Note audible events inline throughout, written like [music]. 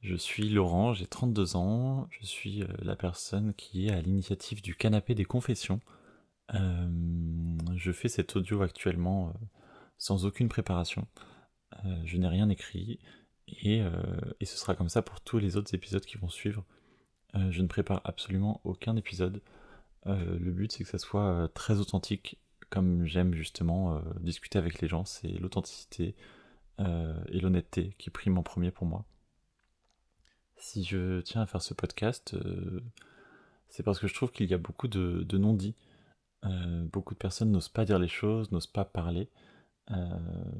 Je suis Laurent, j'ai 32 ans, je suis euh, la personne qui est à l'initiative du canapé des confessions. Euh, je fais cet audio actuellement euh, sans aucune préparation. je n'ai rien écrit et, et, ce sera comme ça pour tous les autres épisodes qui vont suivre. je ne prépare absolument aucun épisode. le but c'est que ça soit très authentique, comme j'aime justement discuter avec les gens. C'est l'authenticité et l'honnêteté qui priment en premier pour moi. Si je tiens à faire ce podcast, euh, c'est parce que je trouve qu'il y a beaucoup de, non-dits. Euh, beaucoup de personnes n'osent pas dire les choses, n'osent pas parler euh,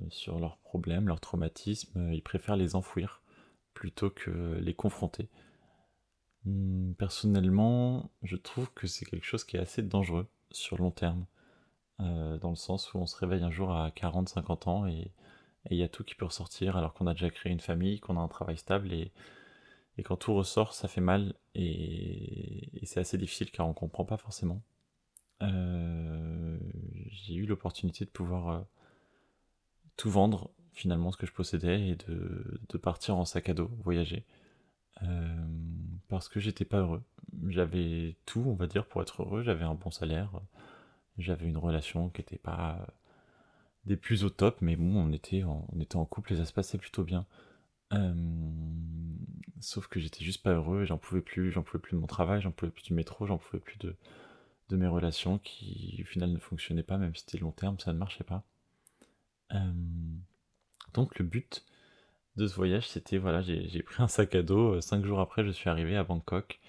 sur leurs problèmes, leurs traumatismes. Ils préfèrent les enfouir plutôt que les confronter. Hmm, personnellement, je trouve que c'est quelque chose qui est assez dangereux sur long terme. dans le sens où on se réveille un jour à 40-50 ans et il y a tout qui peut ressortir alors qu'on a déjà créé une famille, qu'on a un travail stable et, et quand tout ressort, ça fait mal et, c'est assez difficile car on comprend pas forcément. Euh, j'ai eu l'opportunité de pouvoir euh, tout vendre finalement ce que je possédais et de, partir en sac à dos, voyager. Euh, parce que j'étais pas heureux. J'avais tout, on va dire, pour être heureux. J'avais un bon salaire, j'avais une relation qui était pas des plus au top, mais bon, on était en, on était en couple et ça se passait plutôt bien. Euh, sauf que j'étais juste pas heureux, j'en pouvais plus, j'en pouvais plus de mon travail, j'en pouvais plus du métro, j'en pouvais plus de, mes relations qui au final ne fonctionnaient pas, même si c'était long terme, ça ne marchait pas. Euh, donc le but de ce voyage, c'était voilà, j'ai pris un sac à dos, euh, cinq jours après je suis arrivé à Bangkok,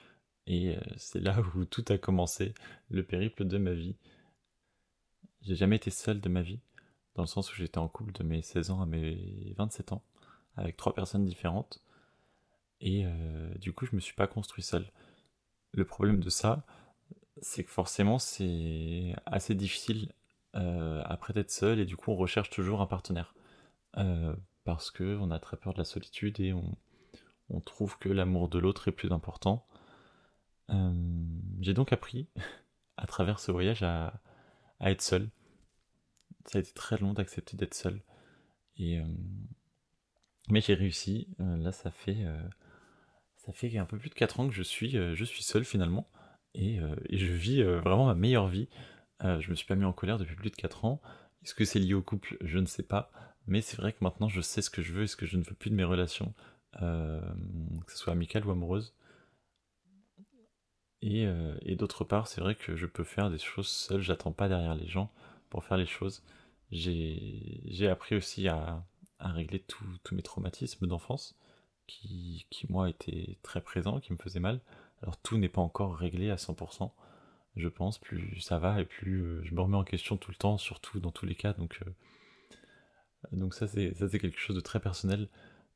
et c'est là où tout a commencé, le périple de ma vie. J'ai jamais été seul de ma vie, dans le sens où j'étais en couple de mes 16 ans à mes 27 ans avec trois personnes différentes. Et euh, du coup, je me suis pas construit seul. Le problème de ça, c'est que forcément, c'est assez difficile euh, après d'être seul, et du coup, on recherche toujours un partenaire. Euh, parce qu'on a très peur de la solitude et on, trouve que l'amour de l'autre est plus important. J'ai donc appris, [laughs] à travers ce voyage, à, à, être seul. Ça a été très long d'accepter d'être seul. Et mais j'ai réussi. Euh, là, ça fait, euh, ça fait un peu plus de 4 ans que je suis, euh, je suis seul finalement. Et, je vis vraiment ma meilleure vie. je me suis pas mis en colère depuis plus de 4 ans. Est-ce que c'est lié au couple? Je ne sais pas. Mais c'est vrai que maintenant, je sais ce que je veux et ce que je ne veux plus de mes relations, que ce soit amicales ou amoureuses. Et, et d'autre part, c'est vrai que je peux faire des choses seul, j'attends pas derrière les gens pour faire les choses. J'ai appris aussi à, à régler tous mes traumatismes d'enfance qui, moi, étaient très présents, qui me faisaient mal. Alors tout n'est pas encore réglé à 100%, je pense. Plus ça va et plus euh, je me remets en question tout le temps, surtout dans tous les cas. Donc, euh, ça, c'est quelque chose de très personnel.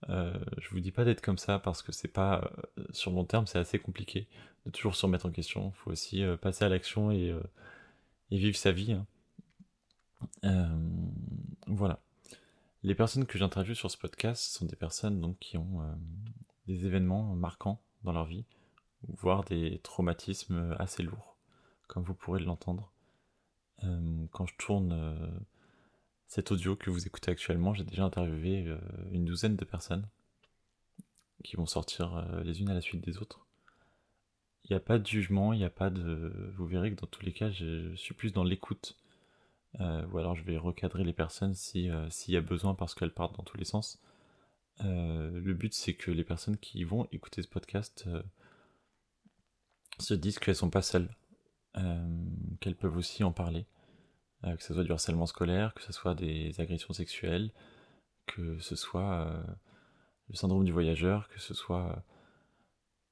Euh, je vous dis pas d'être comme ça parce que c'est pas sur long terme c'est assez compliqué de toujours se remettre en question. Il faut aussi passer à l'action et, et, vivre sa vie. Hein. voilà. Les personnes que j'interviewe sur ce podcast sont des personnes qui ont euh, des événements marquants dans leur vie, voire des traumatismes assez lourds, comme vous pourrez l'entendre. Euh, quand je tourne euh, cet audio que vous écoutez actuellement, j'ai déjà interviewé une douzaine de personnes qui vont sortir les unes à la suite des autres. Il n'y a pas de jugement, il n'y a pas de... Vous verrez que dans tous les cas, je suis plus dans l'écoute euh, ou alors je vais recadrer les personnes euh, s'il y a besoin parce qu'elles partent dans tous les sens. Euh, le but c'est que les personnes qui vont écouter ce podcast se disent qu'elles sont pas seules, qu'elles peuvent aussi en parler, que ce soit du harcèlement scolaire, que ce soit des agressions sexuelles, que ce soit le syndrome du voyageur, que ce soit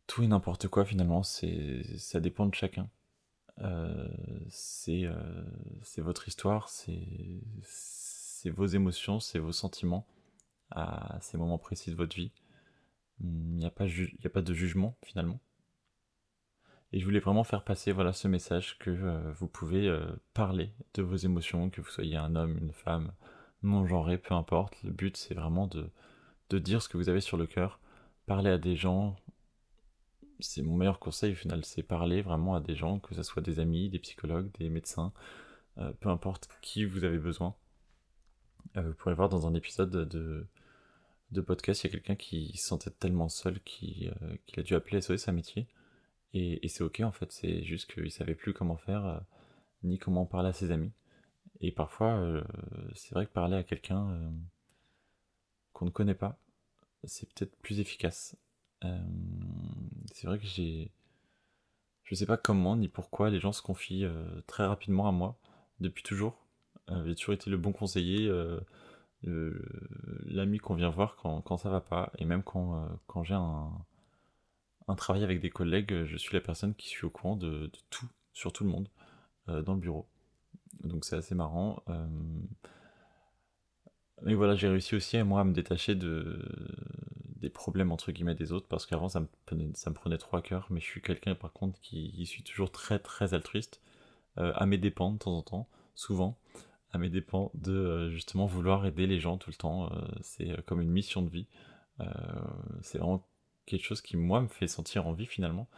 tout et n'importe quoi finalement, ça dépend de chacun. Euh, euh, c'est votre histoire, c'est vos émotions, c'est vos sentiments à ces moments précis de votre vie. Il n'y a, pas a pas de jugement finalement. Et je voulais vraiment faire passer voilà ce message que euh, vous pouvez parler de vos émotions, que vous soyez un homme, une femme, non genré, peu importe. Le but c'est vraiment de, de dire ce que vous avez sur le cœur, parler à des gens, c'est mon meilleur conseil au final, c'est parler vraiment à des gens, que ce soit des amis, des psychologues, des médecins, euh, peu importe qui vous avez besoin. Euh, vous pourrez voir dans un épisode de, de podcast, il y a quelqu'un qui se sentait tellement seul qu'il a dû appeler SOS Amitié. Et, et c'est ok en fait, c'est juste qu'il savait plus comment faire, ni comment parler à ses amis. Et parfois, c'est vrai que parler à quelqu'un qu'on ne connaît pas, c'est peut-être plus efficace. C'est vrai que j'ai je sais pas comment ni pourquoi les gens se confient euh, très rapidement à moi, depuis toujours. Euh, j'ai toujours été le bon conseiller, euh, l'ami qu'on vient voir quand, quand, ça va pas, et même quand, quand j'ai un, un, travail avec des collègues, je suis la personne qui suis au courant de, tout, sur tout le monde, dans le bureau. Donc c'est assez marrant. Mais voilà, j'ai réussi aussi moi à me détacher de, des problèmes entre guillemets des autres parce qu'avant ça me, prenait, ça me prenait trop à cœur mais je suis quelqu'un par contre qui suis toujours très très altruiste euh, à mes dépens de temps en temps souvent à mes dépens de euh, justement vouloir aider les gens tout le temps euh, c'est comme une mission de vie c'est vraiment quelque chose qui moi me fait sentir en vie finalement.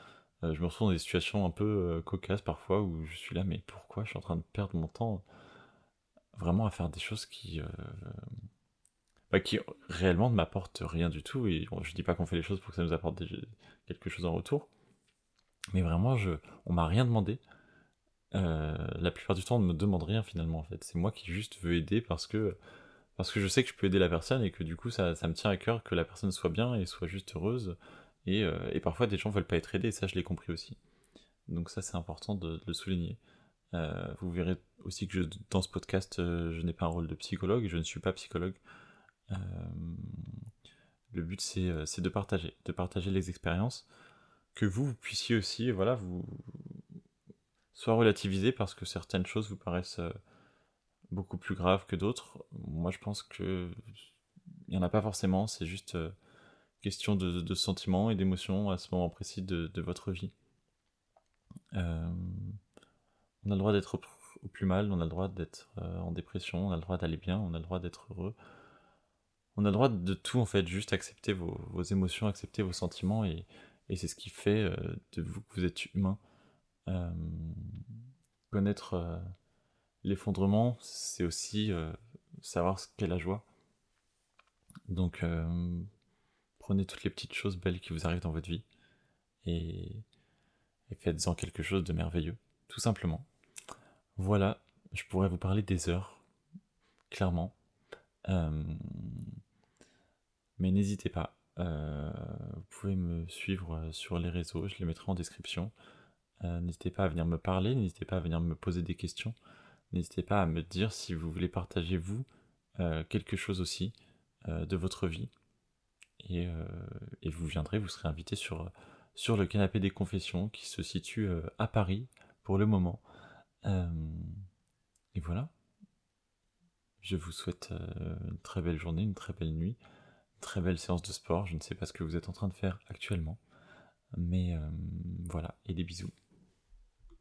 Je me retrouve dans des situations un peu cocasses parfois où je suis là mais pourquoi je suis en train de perdre mon temps vraiment à faire des choses qui bah, qui réellement ne m'apporte rien du tout. Et je dis pas qu'on fait les choses pour que ça nous apporte quelque chose en retour. Mais vraiment, je, on m'a rien demandé. Euh, la plupart du temps, on ne me demande rien finalement en fait. C'est moi qui juste veux aider parce que parce que je sais que je peux aider la personne et que du coup ça, ça me tient à cœur que la personne soit bien et soit juste heureuse. Et, euh, parfois des gens veulent pas être aidés et ça je l'ai compris aussi. Donc ça c'est important de, le souligner. Euh, vous verrez aussi que je, dans ce podcast je n'ai pas un rôle de psychologue je ne suis pas psychologue. Euh, le but euh, c'est de partager, de partager les expériences, que vous, puissiez aussi, voilà, vous soit relativiser parce que certaines choses vous paraissent euh, beaucoup plus graves que d'autres. Moi, je pense que il n'y en a pas forcément, c'est juste question de, sentiments et d'émotions à ce moment précis de, votre vie. on a le droit d'être au, plus mal, on a le droit d'être en dépression, on a le droit d'aller bien, on a le droit d'être heureux, on a le droit de tout en fait, juste accepter vos, émotions, accepter vos sentiments et, c'est ce qui fait euh, que vous êtes humain. Euh, connaître euh, l'effondrement, c'est aussi savoir ce qu'est la joie. Donc prenez toutes les petites choses belles qui vous arrivent dans votre vie et faites-en quelque chose de merveilleux, tout simplement. Voilà, je pourrais vous parler des heures, clairement. Mais n'hésitez pas, euh, vous pouvez me suivre euh, sur les réseaux, je les mettrai en description. Euh, n'hésitez pas à venir me parler, n'hésitez pas à venir me poser des questions, n'hésitez pas à me dire si vous voulez partager vous quelque chose aussi de votre vie. Et, vous viendrez, vous serez invité sur, sur le canapé des confessions qui se situe à Paris pour le moment. et voilà. Je vous souhaite une très belle journée, une très belle nuit très belle séance de sport. Je ne sais pas ce que vous êtes en train de faire actuellement. Mais euh, voilà, et des bisous.